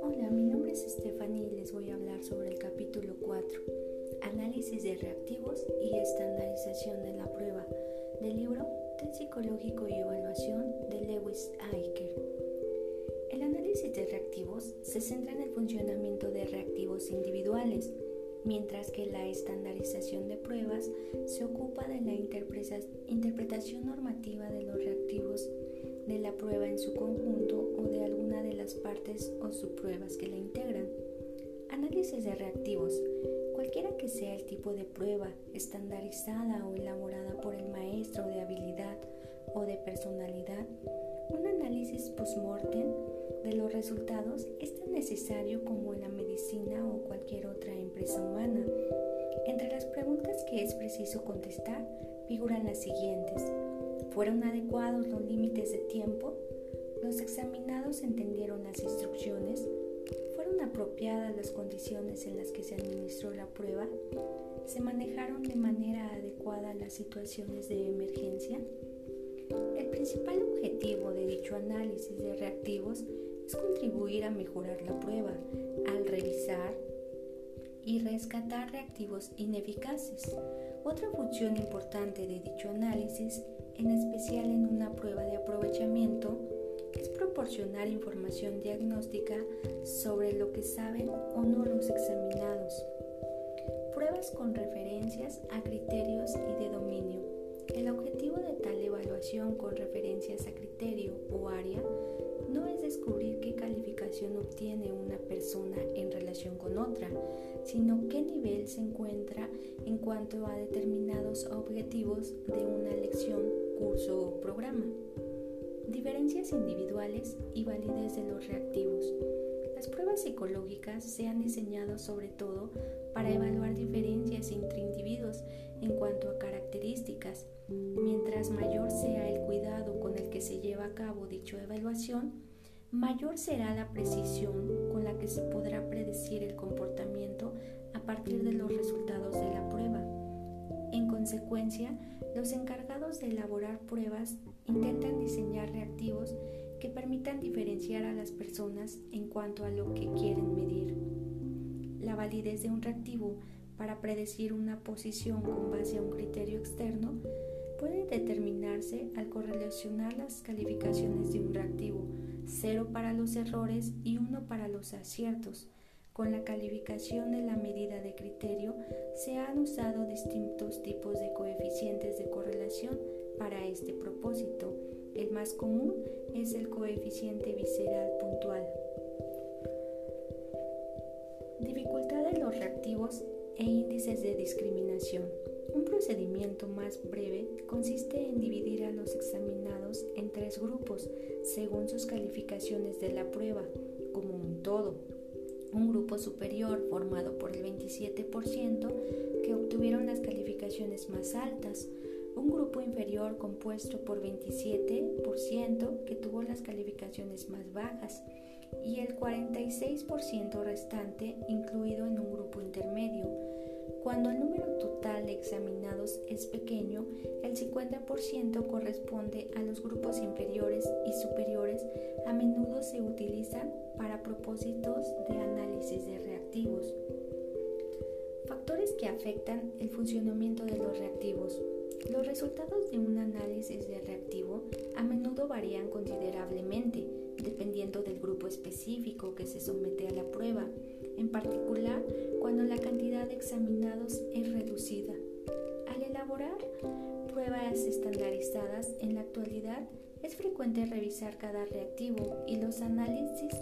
Hola, mi nombre es Stephanie y les voy a hablar sobre el capítulo 4, Análisis de reactivos y estandarización de la prueba, del libro Test psicológico y evaluación de Lewis Aiker. El análisis de reactivos se centra en el funcionamiento de reactivos individuales, mientras que la estandarización de pruebas se ocupa de la interpretación normativa de los reactivos de la prueba en su conjunto o de alguna de las partes o subpruebas que la integran. Análisis de reactivos. Cualquiera que sea el tipo de prueba, estandarizada o elaborada por el maestro de habilidad o de personalidad, un análisis post-mortem de los resultados es tan necesario como en la medicina o cualquier otra empresa humana. Entre las preguntas que es preciso contestar figuran las siguientes. ¿Fueron adecuados los límites de tiempo? ¿Los examinados entendieron las instrucciones? ¿Fueron apropiadas las condiciones en las que se administró la prueba? ¿Se manejaron de manera adecuada las situaciones de emergencia? El principal objetivo de dicho análisis de reactivos es contribuir a mejorar la prueba al revisar y rescatar reactivos ineficaces. Otra función importante de dicho análisis, en especial en una prueba de aprovechamiento, es proporcionar información diagnóstica sobre lo que saben o no los examinados. Pruebas con referencias a criterios y de dominio. El objetivo de tal evaluación con referencias a criterio o área no es descubrir qué calificación obtiene una persona en relación con otra, sino qué nivel se encuentra en cuanto a determinados objetivos de una lección, curso o programa. Diferencias individuales y validez de los reactivos. Las pruebas psicológicas se han diseñado sobre todo para evaluar diferencias entre individuos en cuanto a características. Mientras mayor sea el cuidado con el que se lleva a cabo dicha evaluación, mayor será la precisión con la que se podrá predecir el comportamiento a partir de los resultados de la prueba. En consecuencia, los encargados de elaborar pruebas intentan diseñar reactivos que permitan diferenciar a las personas en cuanto a lo que quieren medir. La validez de un reactivo para predecir una posición con base a un criterio externo puede determinarse al correlacionar las calificaciones de un reactivo, cero para los errores y uno para los aciertos. Con la calificación de la medida de criterio se han usado distintos tipos de coeficientes de correlación para este propósito. El más común es el coeficiente visceral puntual. Dificultad de los reactivos e índices de discriminación. Un procedimiento más breve consiste en dividir a los examinados en tres grupos según sus calificaciones de la prueba, como un todo. Un grupo superior formado por el 27% que obtuvieron las calificaciones más altas, un grupo inferior compuesto por 27% que tuvo las calificaciones más bajas y el 46% restante incluido en un grupo intermedio cuando el número total de examinados es pequeño, el 50% corresponde a los grupos inferiores y superiores, a menudo se utilizan para propósitos de análisis de reactivos. Factores que afectan el funcionamiento de los reactivos. Los resultados de un análisis de reactivo a menudo varían considerablemente dependiendo del grupo específico que se somete a la prueba en particular cuando la cantidad de examinados es reducida. Al elaborar pruebas estandarizadas en la actualidad, es frecuente revisar cada reactivo y los análisis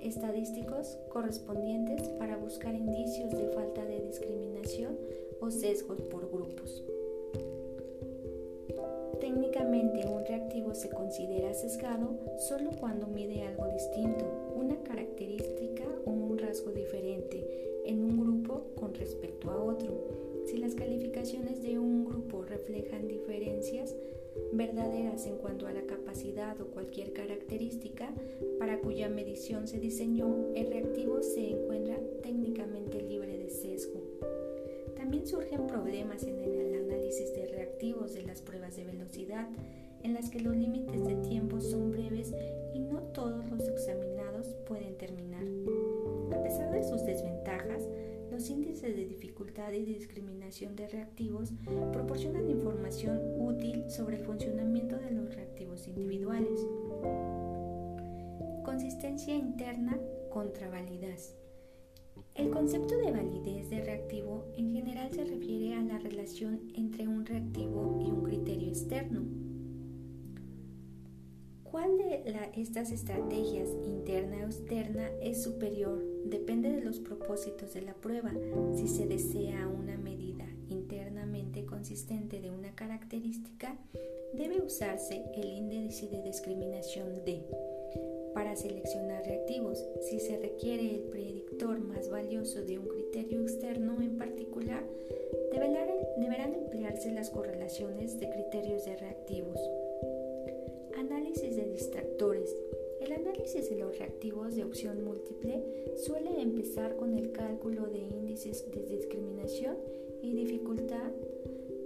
estadísticos correspondientes para buscar indicios de falta de discriminación o sesgos por grupos. Técnicamente un reactivo se considera sesgado solo cuando mide algo distinto, una característica o un rasgo diferente en un grupo con respecto a otro. Si las calificaciones de un grupo reflejan diferencias verdaderas en cuanto a la capacidad o cualquier característica para cuya medición se diseñó, el reactivo se encuentra técnicamente libre de sesgo. También surgen problemas en el análisis de reactivos de las pruebas de velocidad en las que los límites de tiempo son breves y no todos los examinados pueden terminar. A pesar de sus desventajas, los índices de dificultad y discriminación de reactivos proporcionan información útil sobre el funcionamiento de los reactivos individuales. Consistencia interna contra validez. El concepto de validez de reactivo en general se refiere a la relación entre un reactivo y un criterio externo. ¿Cuál de estas estrategias, interna o externa, es superior? Depende de los propósitos de la prueba. Si se desea una medida internamente consistente de una característica, debe usarse el índice de discriminación D para seleccionar reactivos. Si se requiere el predictor más valioso de un criterio externo en particular, deberán emplearse las correlaciones de criterios de reactivos. Análisis de distractores. El análisis de los reactivos de opción múltiple suele empezar con el cálculo de índices de discriminación y dificultad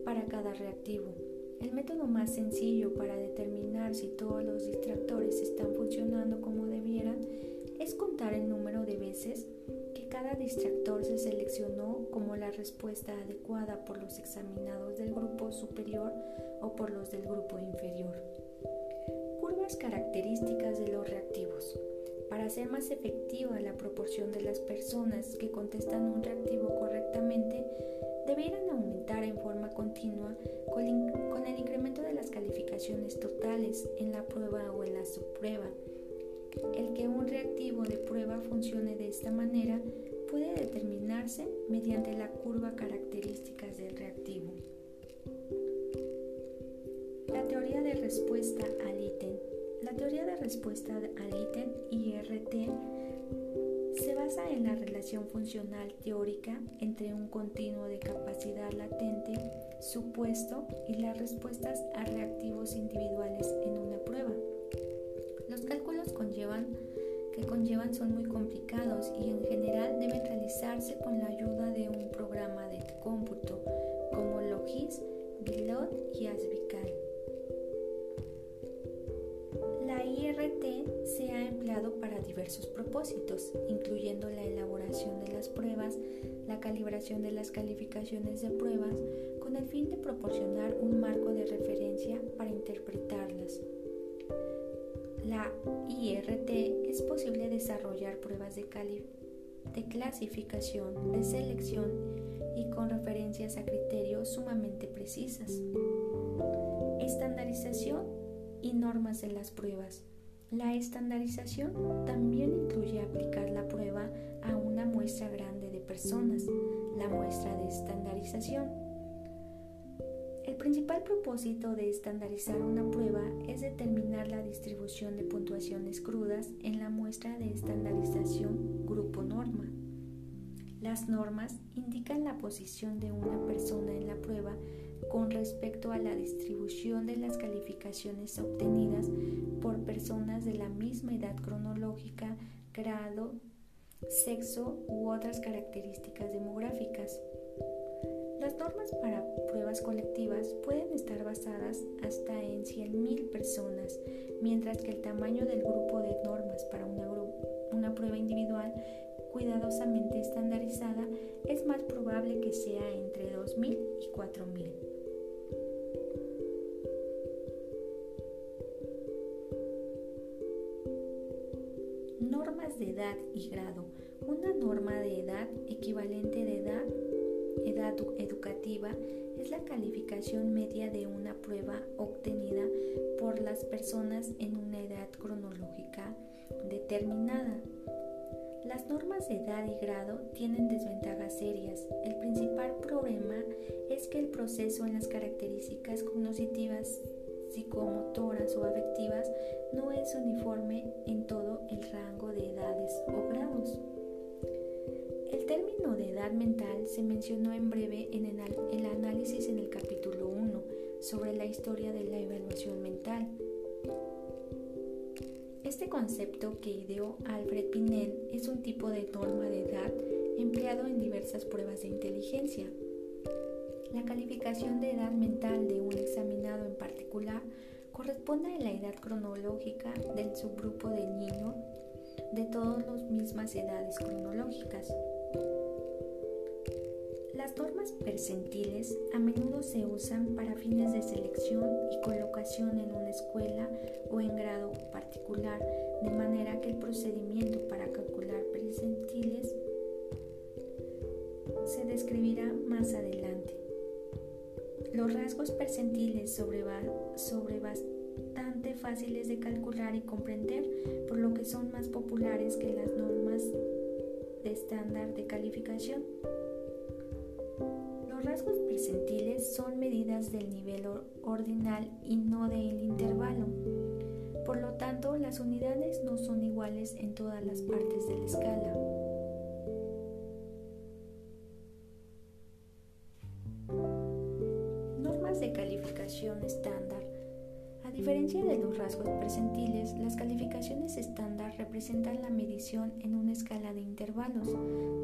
para cada reactivo. El método más sencillo para determinar si todos los distractores están funcionando como debieran es contar el número de veces que cada distractor se seleccionó como la respuesta adecuada por los examinados del grupo superior o por los del grupo inferior. Curvas características de los reactivos. Para hacer más efectiva la proporción de las personas que contestan un reactivo correctamente, debieran aumentar en forma continua con, el incremento de las calificaciones totales en la prueba o en la subprueba. El que un reactivo de prueba funcione de esta manera puede determinarse mediante la curva características del reactivo. La teoría de respuesta al ítem. La teoría de respuesta al ítem IRT se basa en la relación funcional teórica entre un continuo de capacidad latente supuesto y las respuestas a reactivos individuales en una prueba. Los cálculos que conllevan son muy complicados y en general deben realizarse con la ayuda de un programa de cómputo como Logis, Bilot y Asvical. Empleado para diversos propósitos, incluyendo la elaboración de las pruebas, la calibración de las calificaciones de pruebas, con el fin de proporcionar un marco de referencia para interpretarlas. La IRT es posible desarrollar pruebas de, de clasificación, de selección y con referencias a criterios sumamente precisas. Estandarización y normas de las pruebas. La estandarización también incluye aplicar la prueba a una muestra grande de personas, la muestra de estandarización. El principal propósito de estandarizar una prueba es determinar la distribución de puntuaciones crudas en la muestra de estandarización grupo norma. Las normas indican la posición de una persona en la prueba con respecto a la distribución de las calificaciones obtenidas por personas de la misma edad cronológica, grado, sexo u otras características demográficas. Las normas para pruebas colectivas pueden estar basadas hasta en 100.000 personas, mientras que el tamaño del grupo de normas para una, una prueba individual cuidadosamente estandarizada es más probable que sea entre 2.000 y 4.000. de edad y grado. Una norma de edad equivalente de edad, edad educativa es la calificación media de una prueba obtenida por las personas en una edad cronológica determinada. Las normas de edad y grado tienen desventajas serias. El principal problema es que el proceso en las características cognitivas psicomotoras o afectivas no es uniforme en todo el rango de edades o grados. El término de edad mental se mencionó en breve en el, análisis en el capítulo 1 sobre la historia de la evaluación mental. Este concepto que ideó Alfred Pinel es un tipo de norma de edad empleado en diversas pruebas de inteligencia. La calificación de edad mental de un examinado en particular corresponde a la edad cronológica del subgrupo del niño de todas las mismas edades cronológicas. Las normas percentiles a menudo se usan para fines de selección y colocación en una escuela o en grado particular, de manera que el procedimiento para calcular percentiles se describirá más adelante. Los rasgos percentiles sobre, bastante fáciles de calcular y comprender, por lo que son más populares que las normas de estándar de calificación. Los rasgos percentiles son medidas del nivel ordinal y no del intervalo. Por lo tanto, las unidades no son iguales en todas las partes de la escala. Diferencia de los rasgos percentiles, las calificaciones estándar representan la medición en una escala de intervalos.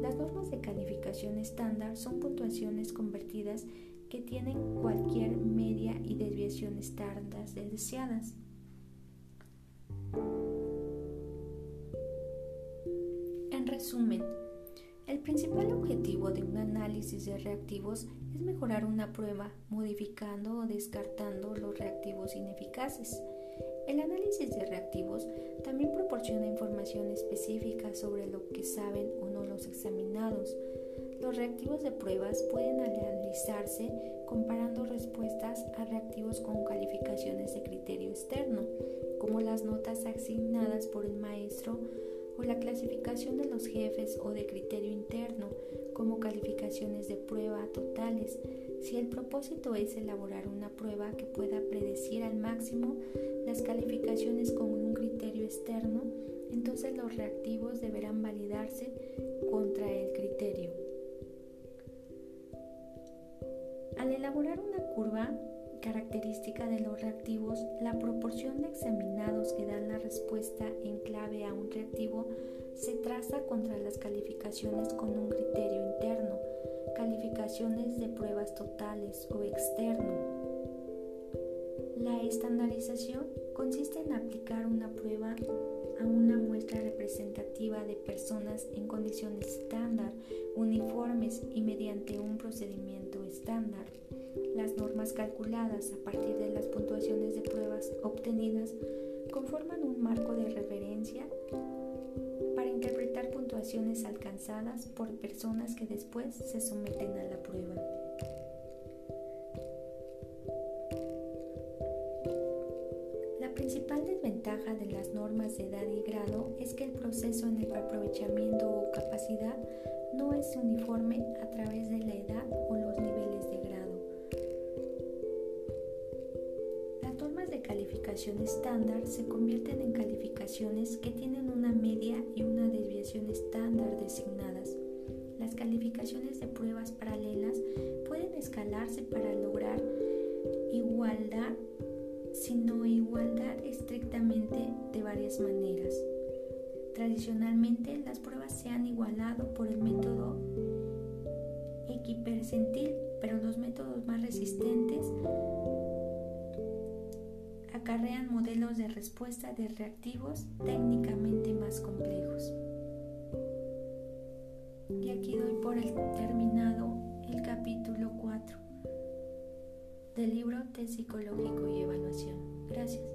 Las normas de calificación estándar son puntuaciones convertidas que tienen cualquier media y desviación estándar deseadas. En resumen, el principal objetivo de un análisis de reactivos es mejorar una prueba modificando o descartando los reactivos ineficaces. El análisis de reactivos también proporciona información específica sobre lo que saben o no los examinados. Los reactivos de pruebas pueden analizarse comparando respuestas a reactivos con calificaciones de criterio externo, como las notas asignadas por el maestro o la clasificación de los jefes o de criterio interno como calificaciones de prueba totales, si el propósito es elaborar una prueba que pueda predecir al máximo las calificaciones con un criterio externo, entonces los reactivos deberán validarse contra el criterio. Al elaborar una curva, característica de los reactivos, la proporción de examinados que dan la respuesta en clave a un reactivo se traza contra las calificaciones con un criterio interno, calificaciones de pruebas totales o externo. La estandarización consiste en aplicar una prueba a una muestra representativa de personas en condiciones estándar, uniformes y mediante un procedimiento estándar. Las normas calculadas a partir de las puntuaciones de pruebas obtenidas conforman un marco de referencia para interpretar puntuaciones alcanzadas por personas que después se someten a la prueba. La principal desventaja de las normas de edad y grado es que el proceso en el aprovechamiento o capacidad no es uniforme a través de la edad calificación estándar se convierten en calificaciones que tienen una media y una desviación estándar designadas. Las calificaciones de pruebas paralelas pueden escalarse para lograr igualdad, sino igualdad estrictamente de varias maneras. Tradicionalmente las pruebas se han igualado por el método equipercentil, pero los métodos más resistentes acarrean modelos de respuesta de reactivos técnicamente más complejos. Y aquí doy por terminado el capítulo 4 del libro de psicológico y evaluación. Gracias.